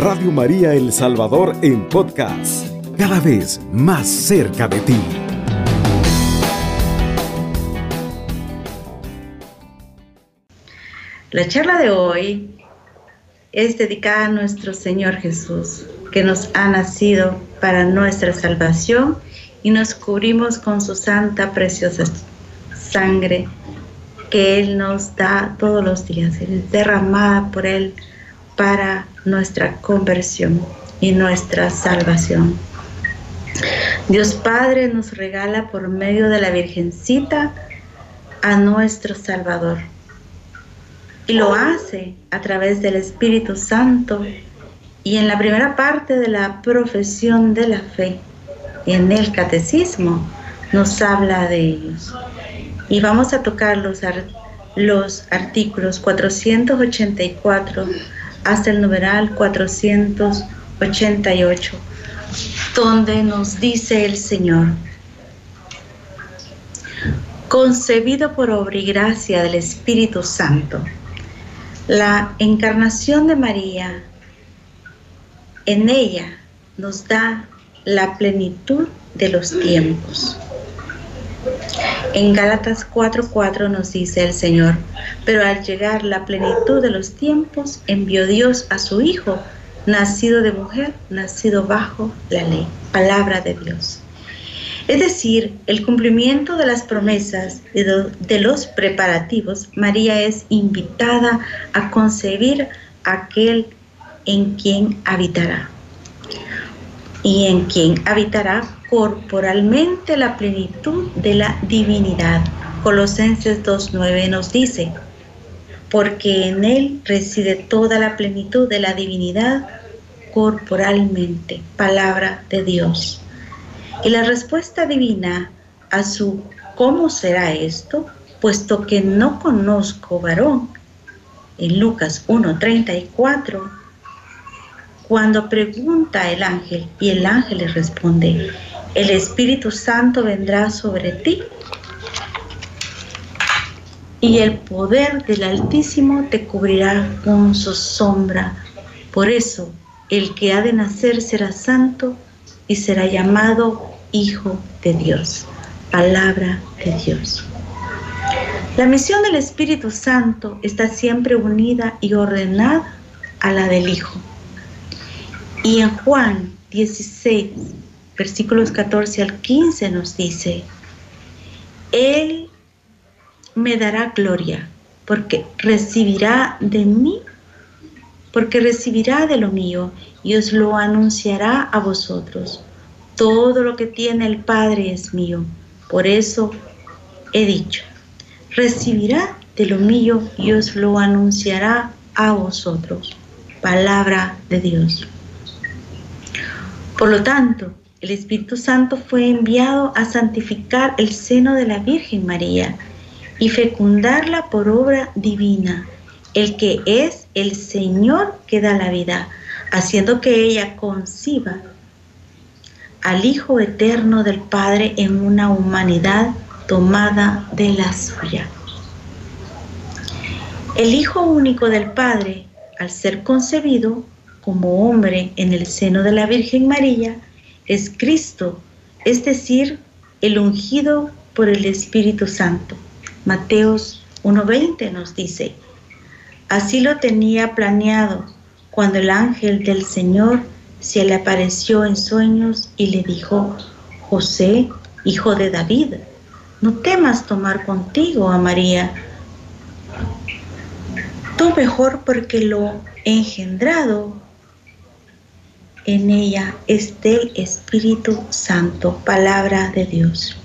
Radio María El Salvador en podcast, cada vez más cerca de ti. La charla de hoy es dedicada a nuestro Señor Jesús, que nos ha nacido para nuestra salvación y nos cubrimos con su santa, preciosa sangre que Él nos da todos los días, derramada por Él para nuestra conversión y nuestra salvación. Dios Padre nos regala por medio de la Virgencita a nuestro Salvador. Y lo hace a través del Espíritu Santo y en la primera parte de la profesión de la fe, en el catecismo, nos habla de ellos. Y vamos a tocar los, los artículos 484 hasta el numeral 488, donde nos dice el Señor, concebido por obra y gracia del Espíritu Santo, la encarnación de María en ella nos da la plenitud de los tiempos. En Gálatas 4:4 nos dice el Señor, pero al llegar la plenitud de los tiempos, envió Dios a su Hijo, nacido de mujer, nacido bajo la ley. Palabra de Dios. Es decir, el cumplimiento de las promesas y de los preparativos, María es invitada a concebir aquel en quien habitará y en quien habitará corporalmente la plenitud de la divinidad. Colosenses 2.9 nos dice, porque en él reside toda la plenitud de la divinidad corporalmente, palabra de Dios. Y la respuesta divina a su ¿cómo será esto? Puesto que no conozco varón, en Lucas 1.34, cuando pregunta el ángel y el ángel le responde, el Espíritu Santo vendrá sobre ti y el poder del Altísimo te cubrirá con su sombra. Por eso el que ha de nacer será santo y será llamado Hijo de Dios. Palabra de Dios. La misión del Espíritu Santo está siempre unida y ordenada a la del Hijo. Y en Juan 16, versículos 14 al 15 nos dice, Él me dará gloria porque recibirá de mí, porque recibirá de lo mío y os lo anunciará a vosotros. Todo lo que tiene el Padre es mío. Por eso he dicho, recibirá de lo mío y os lo anunciará a vosotros. Palabra de Dios. Por lo tanto, el Espíritu Santo fue enviado a santificar el seno de la Virgen María y fecundarla por obra divina, el que es el Señor que da la vida, haciendo que ella conciba al Hijo eterno del Padre en una humanidad tomada de la suya. El Hijo único del Padre, al ser concebido, como hombre en el seno de la Virgen María es Cristo, es decir, el ungido por el Espíritu Santo. Mateos 1.20 nos dice, así lo tenía planeado cuando el ángel del Señor se le apareció en sueños y le dijo, José, hijo de David, no temas tomar contigo a María, tú mejor porque lo engendrado en ella es del Espíritu Santo, palabra de Dios.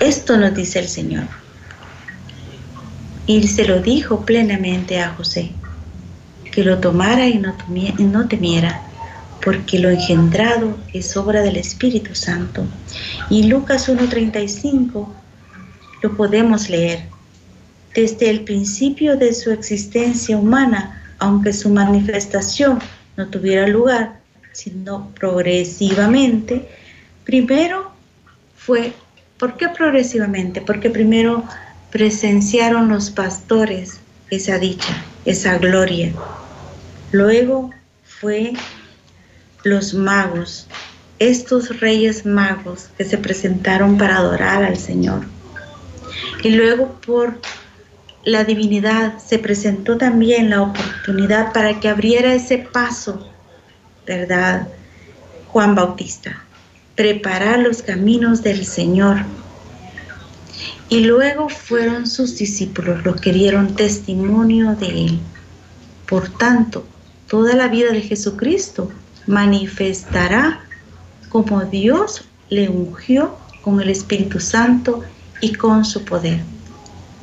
Esto nos dice el Señor. Y se lo dijo plenamente a José, que lo tomara y no temiera, porque lo engendrado es obra del Espíritu Santo. Y Lucas 1.35 lo podemos leer. Desde el principio de su existencia humana, aunque su manifestación no tuviera lugar, sino progresivamente, primero fue, ¿por qué progresivamente? Porque primero presenciaron los pastores esa dicha, esa gloria. Luego fue los magos, estos reyes magos que se presentaron para adorar al Señor. Y luego por la divinidad se presentó también la oportunidad para que abriera ese paso, ¿verdad? Juan Bautista, preparar los caminos del Señor. Y luego fueron sus discípulos los que dieron testimonio de Él. Por tanto, toda la vida de Jesucristo manifestará como Dios le ungió con el Espíritu Santo y con su poder.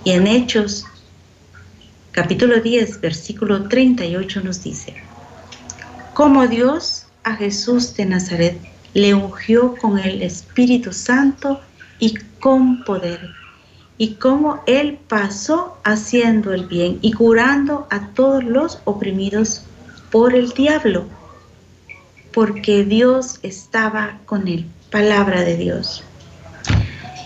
Y en Hechos capítulo 10, versículo 38 nos dice, como Dios a Jesús de Nazaret le ungió con el Espíritu Santo y con poder, y como Él pasó haciendo el bien y curando a todos los oprimidos por el diablo, porque Dios estaba con él. Palabra de Dios.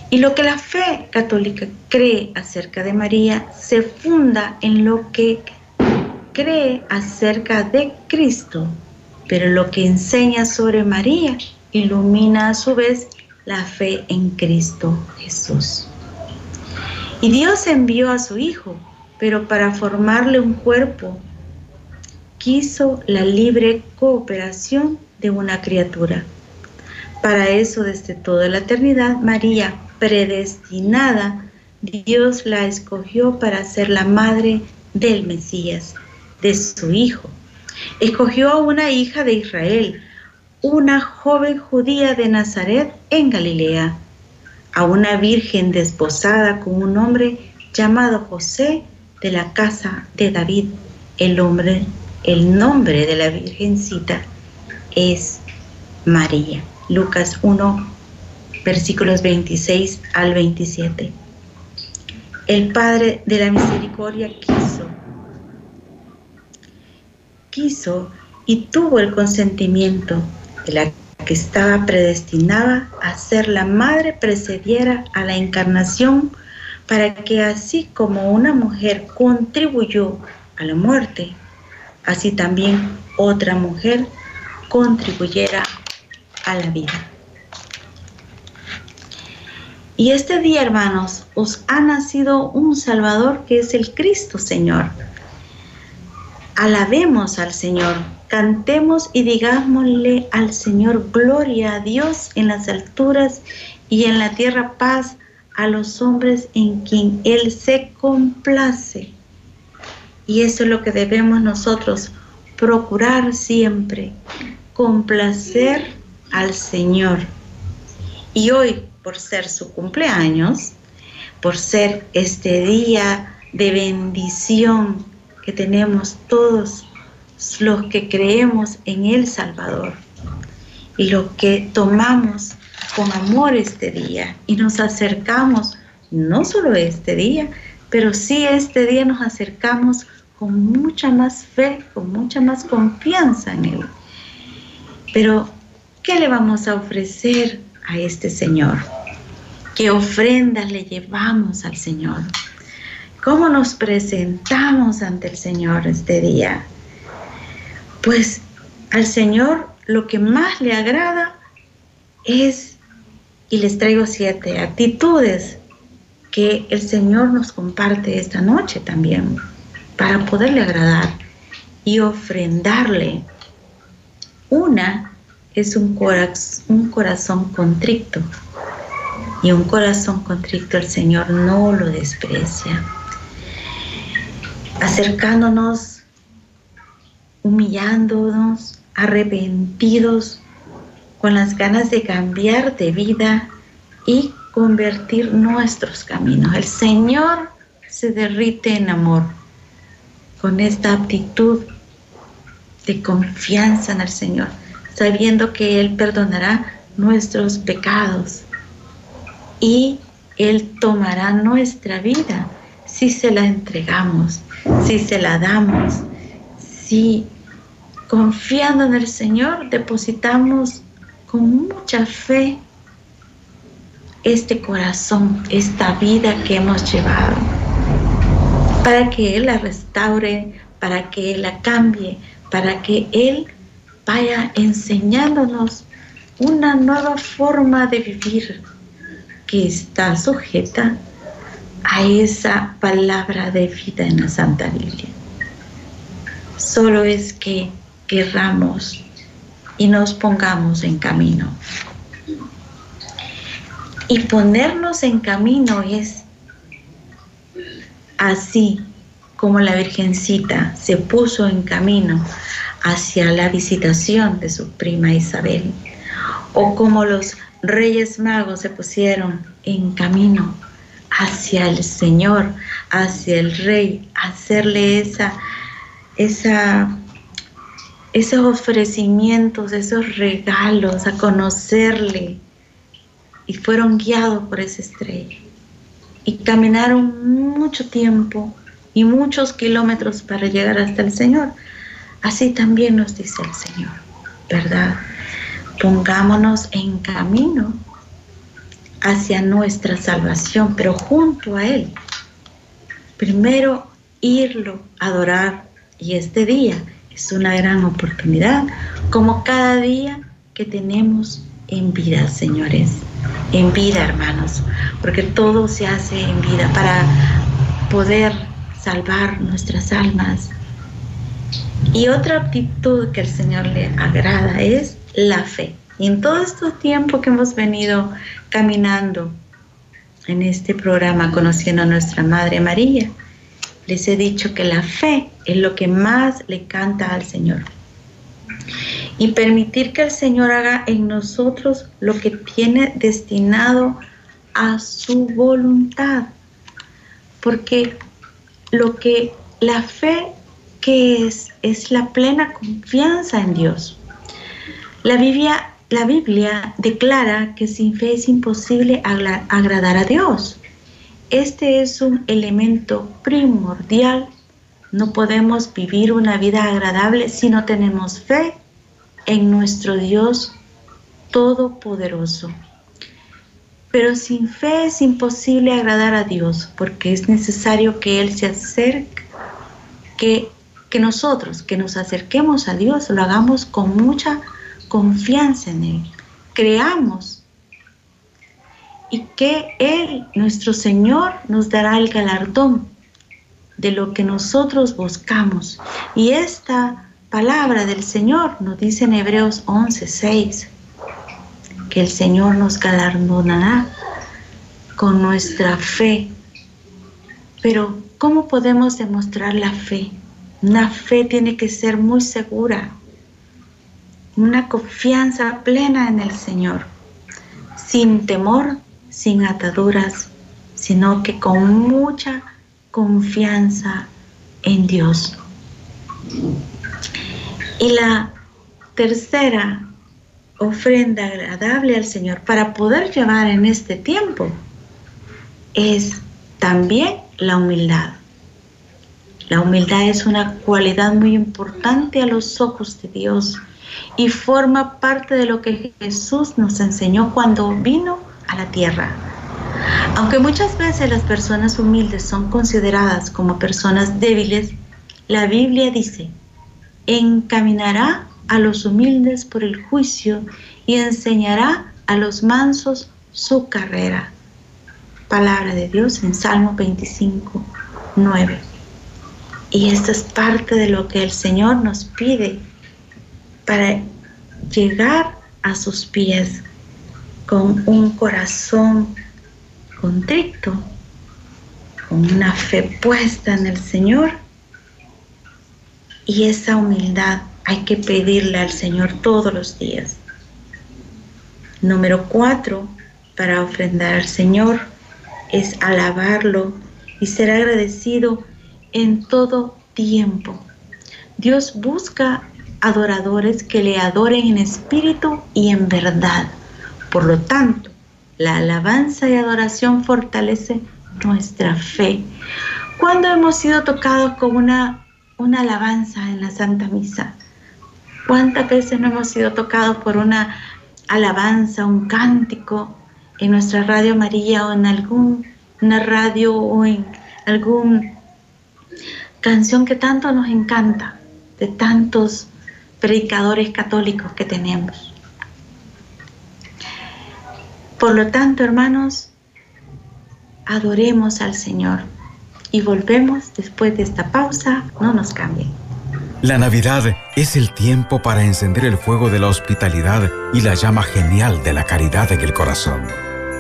Y lo que la fe católica cree acerca de María se funda en lo que cree acerca de Cristo, pero lo que enseña sobre María ilumina a su vez la fe en Cristo Jesús. Y Dios envió a su Hijo, pero para formarle un cuerpo, quiso la libre cooperación de una criatura. Para eso, desde toda la eternidad, María predestinada, Dios la escogió para ser la madre del Mesías, de su Hijo. Escogió a una hija de Israel, una joven judía de Nazaret en Galilea, a una virgen desposada con un hombre llamado José de la casa de David. El, hombre, el nombre de la virgencita es María. Lucas 1, versículos 26 al 27. El Padre de la Misericordia quiso, quiso y tuvo el consentimiento de la que estaba predestinada a ser la madre precediera a la encarnación para que así como una mujer contribuyó a la muerte, así también otra mujer contribuyera a la vida. Y este día, hermanos, os ha nacido un Salvador que es el Cristo Señor. Alabemos al Señor, cantemos y digámosle al Señor gloria a Dios en las alturas y en la tierra paz a los hombres en quien Él se complace. Y eso es lo que debemos nosotros procurar siempre, complacer al Señor. Y hoy por ser su cumpleaños, por ser este día de bendición que tenemos todos los que creemos en el Salvador y los que tomamos con amor este día y nos acercamos, no solo este día, pero sí este día nos acercamos con mucha más fe, con mucha más confianza en Él. Pero, ¿qué le vamos a ofrecer a este Señor? ¿Qué ofrendas le llevamos al Señor? ¿Cómo nos presentamos ante el Señor este día? Pues al Señor lo que más le agrada es, y les traigo siete actitudes que el Señor nos comparte esta noche también, para poderle agradar y ofrendarle. Una es un, un corazón contrito y un corazón contrito el Señor no lo desprecia. Acercándonos, humillándonos, arrepentidos, con las ganas de cambiar de vida y convertir nuestros caminos. El Señor se derrite en amor con esta actitud de confianza en el Señor sabiendo que Él perdonará nuestros pecados y Él tomará nuestra vida si se la entregamos, si se la damos, si confiando en el Señor depositamos con mucha fe este corazón, esta vida que hemos llevado, para que Él la restaure, para que Él la cambie, para que Él vaya enseñándonos una nueva forma de vivir que está sujeta a esa palabra de vida en la Santa Biblia. Solo es que querramos y nos pongamos en camino. Y ponernos en camino es así como la Virgencita se puso en camino hacia la visitación de su prima Isabel, o como los reyes magos se pusieron en camino hacia el Señor, hacia el Rey, hacerle esa, esa, esos ofrecimientos, esos regalos, a conocerle. Y fueron guiados por esa estrella. Y caminaron mucho tiempo y muchos kilómetros para llegar hasta el Señor. Así también nos dice el Señor, ¿verdad? Pongámonos en camino hacia nuestra salvación, pero junto a Él. Primero irlo a adorar y este día es una gran oportunidad, como cada día que tenemos en vida, señores, en vida, hermanos, porque todo se hace en vida para poder salvar nuestras almas. Y otra actitud que el Señor le agrada es la fe. Y en todo este tiempo que hemos venido caminando en este programa conociendo a nuestra Madre María, les he dicho que la fe es lo que más le canta al Señor. Y permitir que el Señor haga en nosotros lo que tiene destinado a su voluntad. Porque lo que la fe que es es la plena confianza en Dios. La Biblia, la Biblia declara que sin fe es imposible agradar a Dios. Este es un elemento primordial. No podemos vivir una vida agradable si no tenemos fe en nuestro Dios Todopoderoso. Pero sin fe es imposible agradar a Dios porque es necesario que Él se acerque, que, que nosotros, que nos acerquemos a Dios, lo hagamos con mucha confianza en Él. Creamos y que Él, nuestro Señor, nos dará el galardón de lo que nosotros buscamos. Y esta palabra del Señor nos dice en Hebreos 11, 6 que el Señor nos galardonará con nuestra fe. Pero, ¿cómo podemos demostrar la fe? Una fe tiene que ser muy segura, una confianza plena en el Señor, sin temor, sin ataduras, sino que con mucha confianza en Dios. Y la tercera ofrenda agradable al Señor para poder llevar en este tiempo es también la humildad. La humildad es una cualidad muy importante a los ojos de Dios y forma parte de lo que Jesús nos enseñó cuando vino a la tierra. Aunque muchas veces las personas humildes son consideradas como personas débiles, la Biblia dice, encaminará a los humildes por el juicio y enseñará a los mansos su carrera. Palabra de Dios en Salmo 25, 9. Y esta es parte de lo que el Señor nos pide para llegar a sus pies con un corazón contrito, con una fe puesta en el Señor y esa humildad hay que pedirle al Señor todos los días. Número cuatro, para ofrendar al Señor es alabarlo y ser agradecido en todo tiempo. Dios busca adoradores que le adoren en espíritu y en verdad. Por lo tanto, la alabanza y adoración fortalece nuestra fe. Cuando hemos sido tocados con una, una alabanza en la Santa Misa? ¿Cuántas veces no hemos sido tocados por una alabanza, un cántico en nuestra radio María o en alguna radio o en alguna canción que tanto nos encanta? de tantos predicadores católicos que tenemos. Por lo tanto, hermanos, adoremos al Señor y volvemos después de esta pausa, no nos cambien. La Navidad es el tiempo para encender el fuego de la hospitalidad y la llama genial de la caridad en el corazón.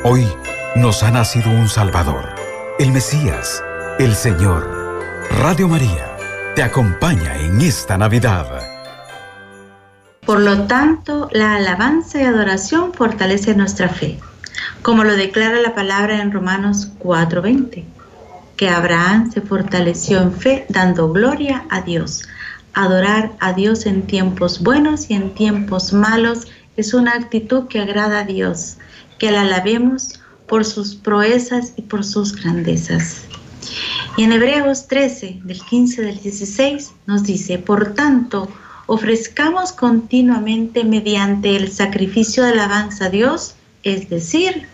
Hoy nos ha nacido un Salvador, el Mesías, el Señor. Radio María te acompaña en esta Navidad. Por lo tanto, la alabanza y adoración fortalece nuestra fe, como lo declara la palabra en Romanos 4:20, que Abraham se fortaleció en fe dando gloria a Dios. Adorar a Dios en tiempos buenos y en tiempos malos es una actitud que agrada a Dios, que la alabemos por sus proezas y por sus grandezas. Y en Hebreos 13, del 15 del 16, nos dice, por tanto, ofrezcamos continuamente mediante el sacrificio de alabanza a Dios, es decir,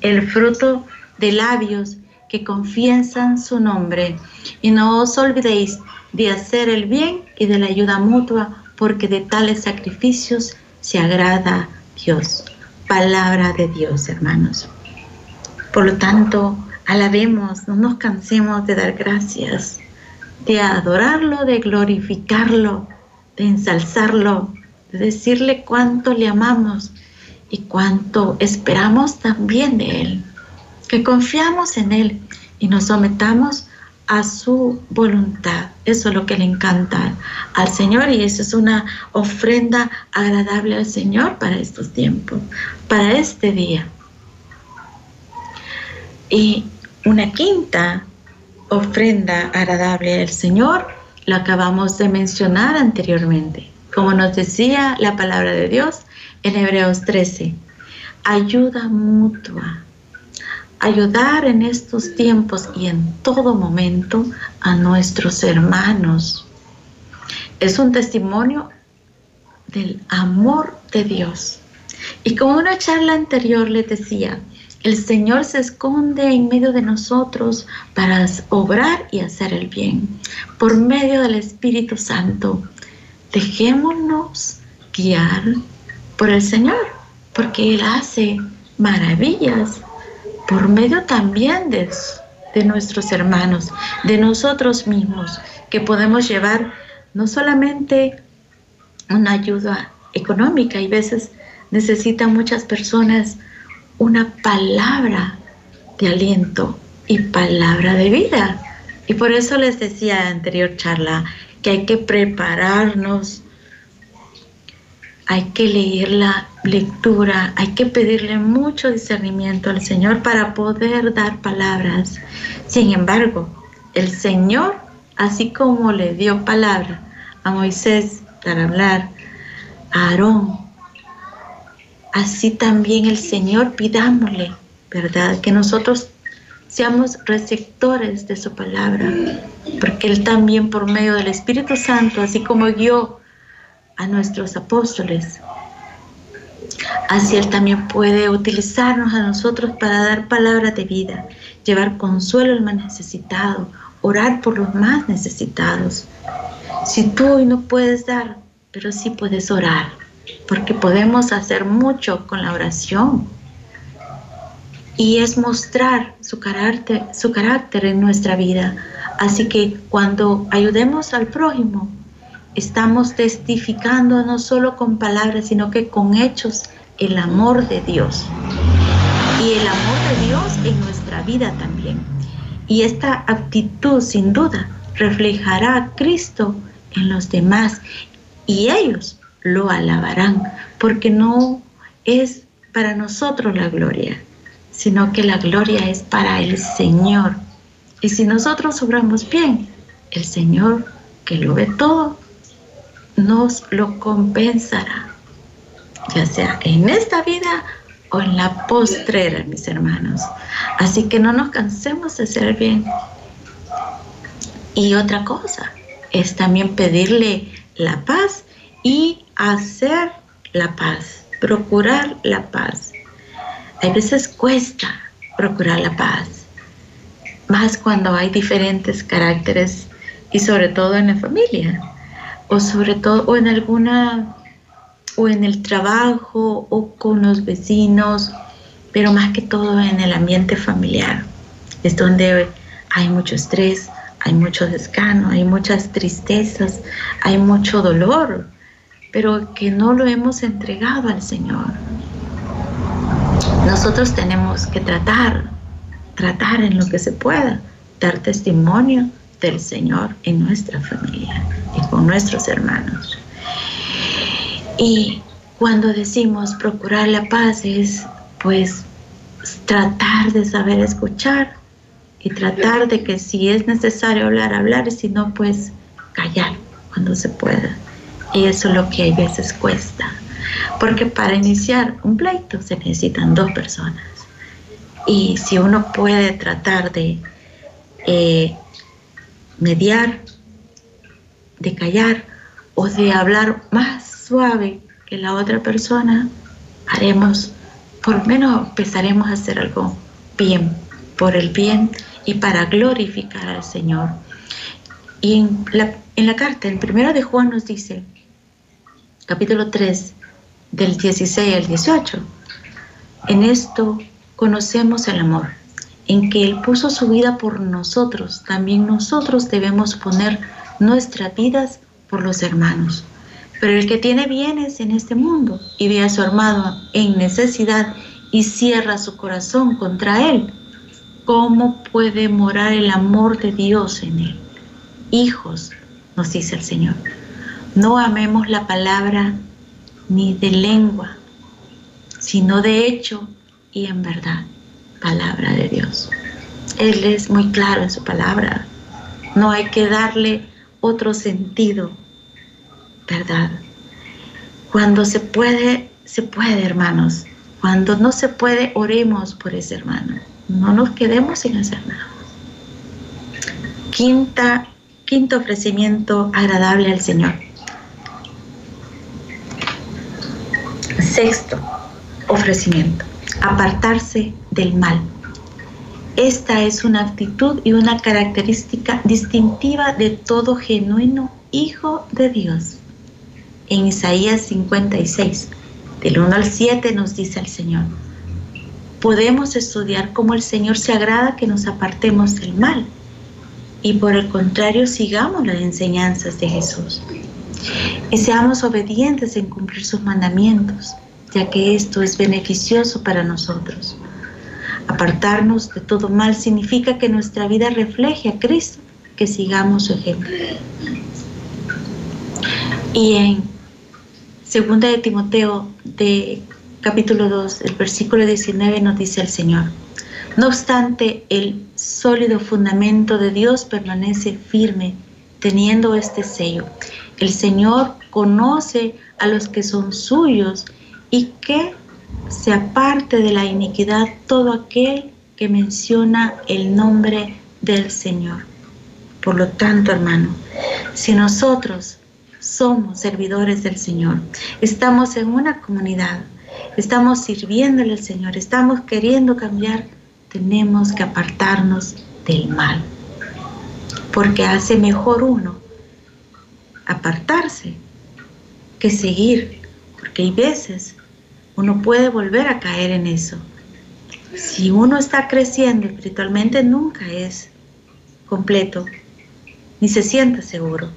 el fruto de labios que confiesan su nombre. Y no os olvidéis de hacer el bien y de la ayuda mutua, porque de tales sacrificios se agrada Dios. Palabra de Dios, hermanos. Por lo tanto, alabemos, no nos cansemos de dar gracias, de adorarlo, de glorificarlo, de ensalzarlo, de decirle cuánto le amamos y cuánto esperamos también de Él, que confiamos en Él y nos sometamos a su voluntad. Eso es lo que le encanta al Señor y eso es una ofrenda agradable al Señor para estos tiempos, para este día. Y una quinta ofrenda agradable al Señor lo acabamos de mencionar anteriormente. Como nos decía la palabra de Dios en Hebreos 13, ayuda mutua. Ayudar en estos tiempos y en todo momento a nuestros hermanos. Es un testimonio del amor de Dios. Y como una charla anterior les decía, el Señor se esconde en medio de nosotros para obrar y hacer el bien. Por medio del Espíritu Santo, dejémonos guiar por el Señor, porque Él hace maravillas por medio también de, de nuestros hermanos, de nosotros mismos, que podemos llevar no solamente una ayuda económica, y veces necesitan muchas personas una palabra de aliento y palabra de vida. Y por eso les decía en la anterior charla que hay que prepararnos, hay que leer la lectura, hay que pedirle mucho discernimiento al Señor para poder dar palabras. Sin embargo, el Señor, así como le dio palabra a Moisés para hablar, a Aarón así también el Señor pidámosle, ¿verdad? Que nosotros seamos receptores de su palabra, porque Él también por medio del Espíritu Santo, así como guió a nuestros apóstoles, así Él también puede utilizarnos a nosotros para dar palabra de vida, llevar consuelo al más necesitado, orar por los más necesitados. Si tú hoy no puedes dar, pero sí puedes orar porque podemos hacer mucho con la oración. Y es mostrar su carácter, su carácter en nuestra vida. Así que cuando ayudemos al prójimo, estamos testificando no solo con palabras, sino que con hechos el amor de Dios. Y el amor de Dios en nuestra vida también. Y esta actitud sin duda reflejará a Cristo en los demás y ellos lo alabarán, porque no es para nosotros la gloria, sino que la gloria es para el Señor. Y si nosotros obramos bien, el Señor, que lo ve todo, nos lo compensará, ya sea en esta vida o en la postrera, mis hermanos. Así que no nos cansemos de hacer bien. Y otra cosa es también pedirle la paz y hacer la paz, procurar la paz. A veces cuesta procurar la paz, más cuando hay diferentes caracteres y sobre todo en la familia. o sobre todo, o en alguna, o en el trabajo, o con los vecinos, pero más que todo en el ambiente familiar. Es donde hay mucho estrés, hay mucho desgano, hay muchas tristezas, hay mucho dolor, pero que no lo hemos entregado al Señor. Nosotros tenemos que tratar, tratar en lo que se pueda, dar testimonio del Señor en nuestra familia y con nuestros hermanos. Y cuando decimos procurar la paz es pues tratar de saber escuchar y tratar de que si es necesario hablar, hablar y si no pues callar cuando se pueda. Y eso es lo que a veces cuesta. Porque para iniciar un pleito se necesitan dos personas. Y si uno puede tratar de eh, mediar, de callar o de hablar más suave que la otra persona, haremos, por menos empezaremos a hacer algo bien, por el bien y para glorificar al Señor. Y en la carta, el primero de Juan nos dice, capítulo 3, del 16 al 18, en esto conocemos el amor en que Él puso su vida por nosotros, también nosotros debemos poner nuestras vidas por los hermanos. Pero el que tiene bienes en este mundo y ve a su hermano en necesidad y cierra su corazón contra él, ¿cómo puede morar el amor de Dios en él? Hijos, nos dice el Señor, no amemos la palabra ni de lengua, sino de hecho y en verdad palabra de Dios. Él es muy claro en su palabra. No hay que darle otro sentido, ¿verdad? Cuando se puede, se puede, hermanos. Cuando no se puede, oremos por ese hermano. No nos quedemos sin hacer nada. Quinta, quinto ofrecimiento agradable al Señor. Sexto ofrecimiento, apartarse del mal. Esta es una actitud y una característica distintiva de todo genuino Hijo de Dios. En Isaías 56, del 1 al 7 nos dice el Señor, podemos estudiar cómo el Señor se agrada que nos apartemos del mal y por el contrario sigamos las enseñanzas de Jesús y seamos obedientes en cumplir sus mandamientos, que esto es beneficioso para nosotros. Apartarnos de todo mal significa que nuestra vida refleje a Cristo, que sigamos su ejemplo. Y en 2 de Timoteo de capítulo 2, el versículo 19 nos dice el Señor, no obstante, el sólido fundamento de Dios permanece firme, teniendo este sello. El Señor conoce a los que son suyos y que se aparte de la iniquidad todo aquel que menciona el nombre del Señor. Por lo tanto, hermano, si nosotros somos servidores del Señor, estamos en una comunidad, estamos sirviéndole al Señor, estamos queriendo cambiar, tenemos que apartarnos del mal. Porque hace mejor uno apartarse que seguir, porque hay veces uno puede volver a caer en eso. Si uno está creciendo espiritualmente, nunca es completo, ni se siente seguro.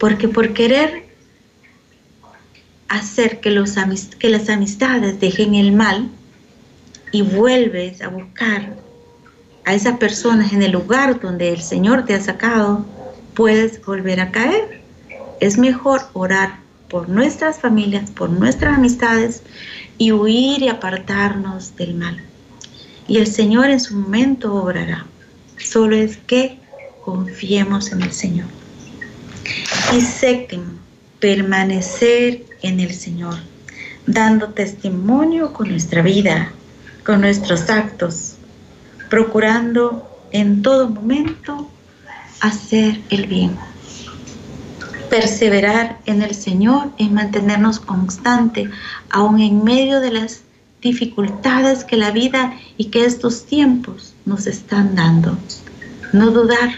Porque por querer hacer que, los que las amistades dejen el mal y vuelves a buscar a esas personas en el lugar donde el Señor te ha sacado, puedes volver a caer. Es mejor orar por nuestras familias, por nuestras amistades y huir y apartarnos del mal. Y el Señor en su momento obrará. Solo es que confiemos en el Señor. Y séptimo, permanecer en el Señor, dando testimonio con nuestra vida, con nuestros actos, procurando en todo momento hacer el bien perseverar en el Señor y mantenernos constante, aun en medio de las dificultades que la vida y que estos tiempos nos están dando. No dudar,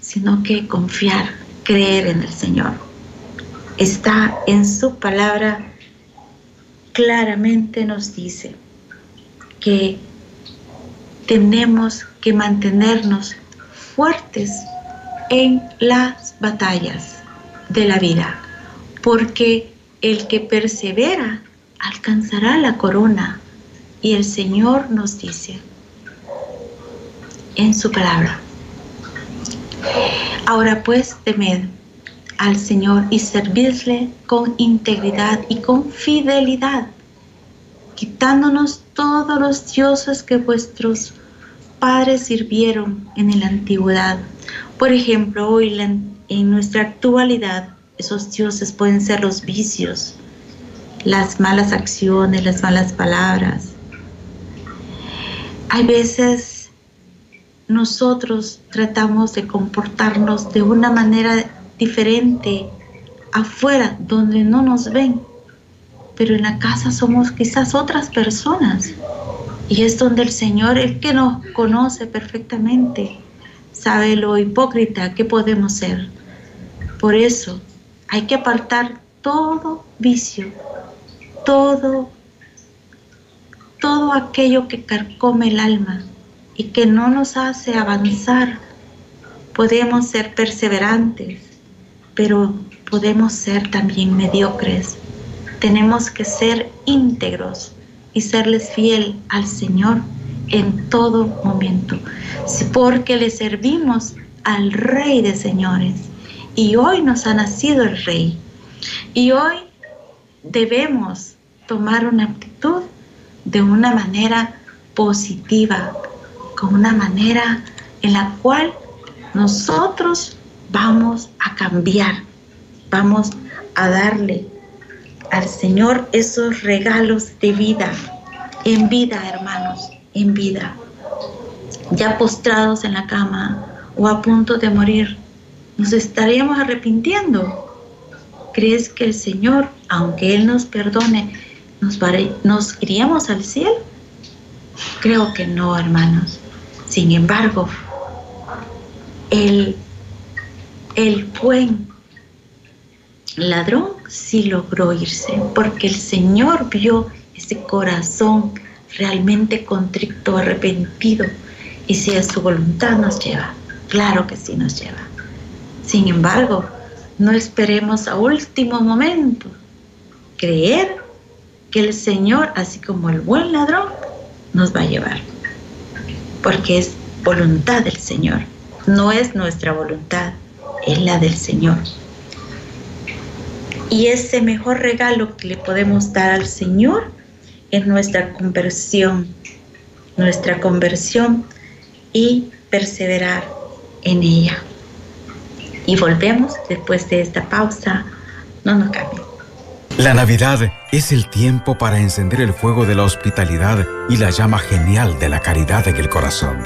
sino que confiar creer en el Señor. Está en su palabra, claramente nos dice que tenemos que mantenernos fuertes en las batallas de la vida, porque el que persevera alcanzará la corona. Y el Señor nos dice en su palabra, ahora pues temed al Señor y servidle con integridad y con fidelidad, quitándonos todos los dioses que vuestros padres sirvieron en la antigüedad. Por ejemplo, hoy en nuestra actualidad, esos dioses pueden ser los vicios, las malas acciones, las malas palabras. Hay veces nosotros tratamos de comportarnos de una manera diferente afuera, donde no nos ven, pero en la casa somos quizás otras personas. Y es donde el Señor, el que nos conoce perfectamente, sabe lo hipócrita que podemos ser. Por eso hay que apartar todo vicio, todo, todo aquello que carcome el alma y que no nos hace avanzar. Podemos ser perseverantes, pero podemos ser también mediocres. Tenemos que ser íntegros y serles fiel al Señor en todo momento, porque le servimos al Rey de Señores y hoy nos ha nacido el Rey. Y hoy debemos tomar una actitud de una manera positiva, con una manera en la cual nosotros vamos a cambiar, vamos a darle al Señor esos regalos de vida, en vida hermanos, en vida, ya postrados en la cama o a punto de morir nos estaríamos arrepintiendo. ¿Crees que el Señor, aunque Él nos perdone, nos, iríamos al cielo? Creo que no, hermanos. Sin embargo, el, el buen ladrón sí logró irse, porque el Señor vio ese corazón realmente contrito, arrepentido, y si a su voluntad nos lleva, claro que sí nos lleva. Sin embargo, no esperemos a último momento. Creer que el Señor, así como el buen ladrón, nos va a llevar. Porque es voluntad del Señor. No es nuestra voluntad, es la del Señor. Y ese mejor regalo que le podemos dar al Señor es nuestra conversión. Nuestra conversión y perseverar en ella y volvemos después de esta pausa. No nos cambien. La Navidad es el tiempo para encender el fuego de la hospitalidad y la llama genial de la caridad en el corazón.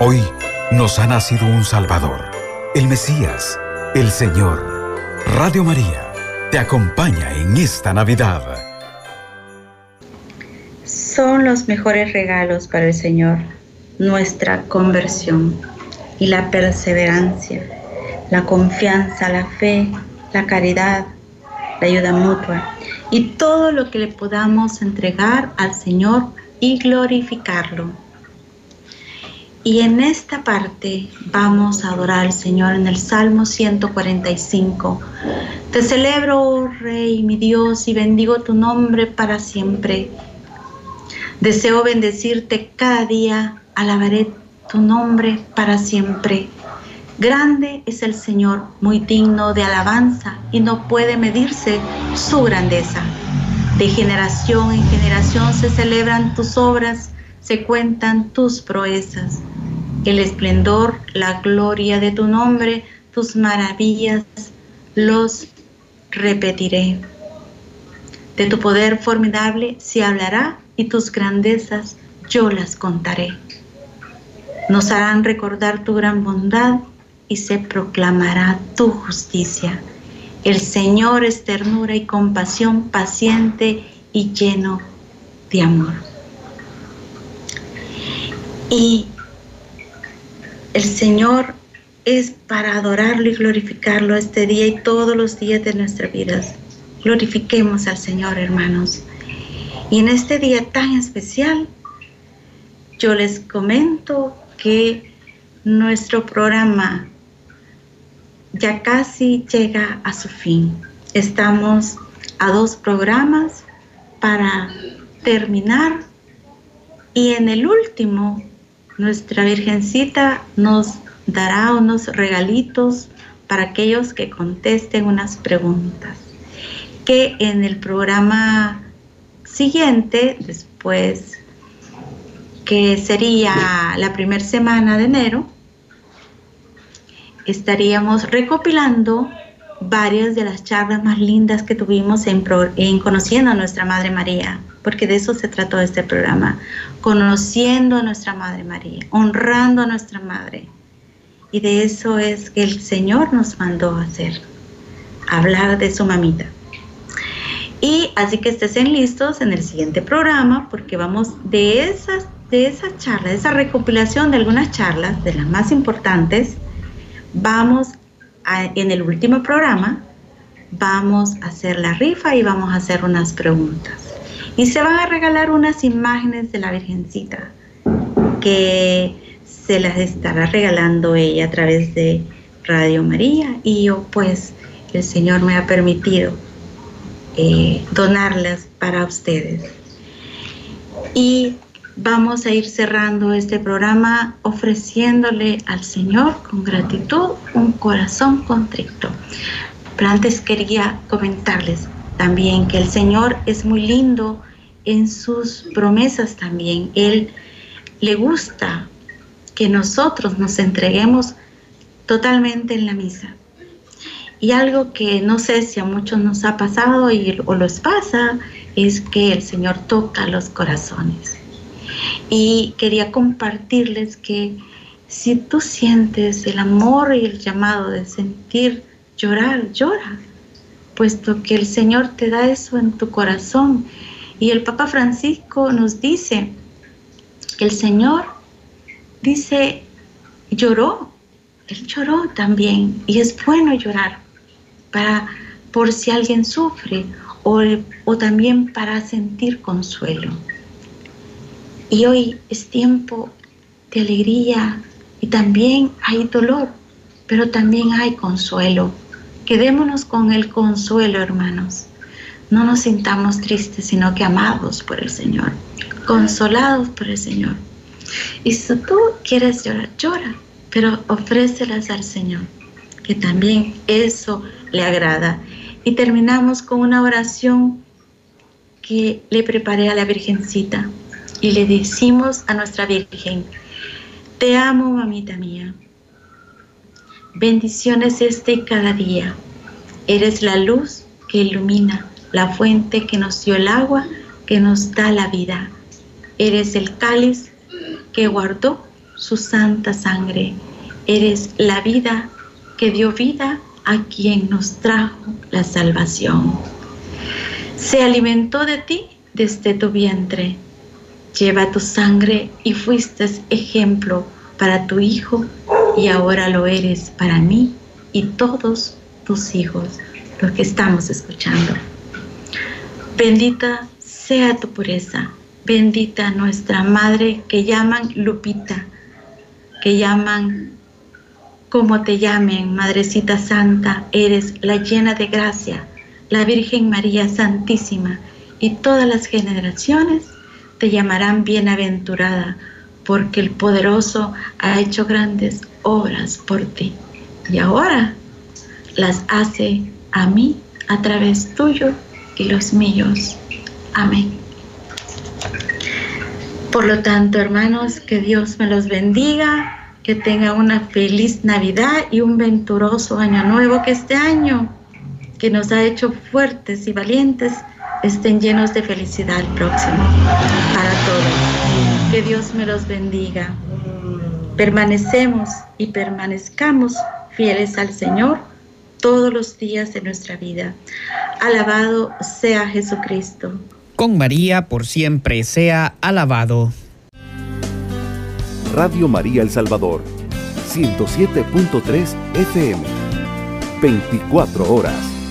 Hoy nos ha nacido un Salvador, el Mesías, el Señor. Radio María te acompaña en esta Navidad. Son los mejores regalos para el Señor, nuestra conversión y la perseverancia la confianza, la fe, la caridad, la ayuda mutua y todo lo que le podamos entregar al Señor y glorificarlo. Y en esta parte vamos a adorar al Señor en el Salmo 145. Te celebro, oh Rey, mi Dios, y bendigo tu nombre para siempre. Deseo bendecirte cada día, alabaré tu nombre para siempre. Grande es el Señor, muy digno de alabanza, y no puede medirse su grandeza. De generación en generación se celebran tus obras, se cuentan tus proezas. El esplendor, la gloria de tu nombre, tus maravillas, los repetiré. De tu poder formidable se hablará y tus grandezas yo las contaré. Nos harán recordar tu gran bondad y se proclamará tu justicia. El Señor es ternura y compasión, paciente y lleno de amor. Y el Señor es para adorarlo y glorificarlo este día y todos los días de nuestras vidas. Glorifiquemos al Señor, hermanos. Y en este día tan especial, yo les comento que nuestro programa ya casi llega a su fin. Estamos a dos programas para terminar y en el último nuestra Virgencita nos dará unos regalitos para aquellos que contesten unas preguntas que en el programa siguiente, después que sería la primera semana de enero, estaríamos recopilando varias de las charlas más lindas que tuvimos en, en, Conociendo a Nuestra Madre María, porque de eso se trató este programa, conociendo a Nuestra Madre María, honrando a Nuestra Madre. Y de eso es que el Señor nos mandó a hacer, hablar de su mamita. Y así que estén listos en el siguiente programa, porque vamos de esas, de esas charlas, de esa recopilación de algunas charlas, de las más importantes, vamos en el último programa, vamos a hacer la rifa y vamos a hacer unas preguntas. Y se van a regalar unas imágenes de la Virgencita que se las estará regalando ella a través de Radio María y yo pues el Señor me ha permitido eh, donarlas para ustedes. Y vamos a ir cerrando este programa ofreciéndole al Señor con gratitud un corazón contrito. Pero antes quería comentarles también que el Señor es muy lindo en sus promesas también. Él le gusta que nosotros nos entreguemos totalmente en la misa. Y algo que no sé si a muchos nos ha pasado y, o los pasa es que el Señor toca los corazones. Y quería compartirles que si tú sientes el amor y el llamado de sentir llorar, llora, puesto que el Señor te da eso en tu corazón. Y el Papa Francisco nos dice que el Señor dice, lloró, él lloró también y es bueno llorar para por si alguien sufre o, o también para sentir consuelo. Y hoy es tiempo de alegría y también hay dolor, pero también hay consuelo. Quedémonos con el consuelo, hermanos. No nos sintamos tristes, sino que amados por el Señor, consolados por el Señor. Y si tú quieres llorar, llora, pero ofrécelas al Señor, que también eso le agrada. Y terminamos con una oración que le preparé a la Virgencita y le decimos a nuestra Virgen, te amo, mamita mía. Bendiciones este cada día. Eres la luz que ilumina, la fuente que nos dio el agua, que nos da la vida. Eres el cáliz que guardó su santa sangre. Eres la vida que dio vida a quien nos trajo la salvación. Se alimentó de ti desde tu vientre. Lleva tu sangre y fuiste ejemplo para tu hijo y ahora lo eres para mí y todos tus hijos, los que estamos escuchando. Bendita sea tu pureza Bendita nuestra Madre que llaman Lupita, que llaman como te llamen, Madrecita Santa, eres la llena de gracia, la Virgen María Santísima, y todas las generaciones te llamarán bienaventurada, porque el poderoso ha hecho grandes obras por ti. Y ahora las hace a mí a través tuyo y los míos. Amén. Por lo tanto, hermanos, que Dios me los bendiga, que tenga una feliz Navidad y un venturoso año nuevo, que este año que nos ha hecho fuertes y valientes estén llenos de felicidad el próximo todos. Que Dios me los bendiga. Permanecemos y permanezcamos fieles al Señor todos los días de nuestra vida. Alabado sea Jesucristo con María por siempre sea alabado. Radio María El Salvador, 107.3 FM. 24 horas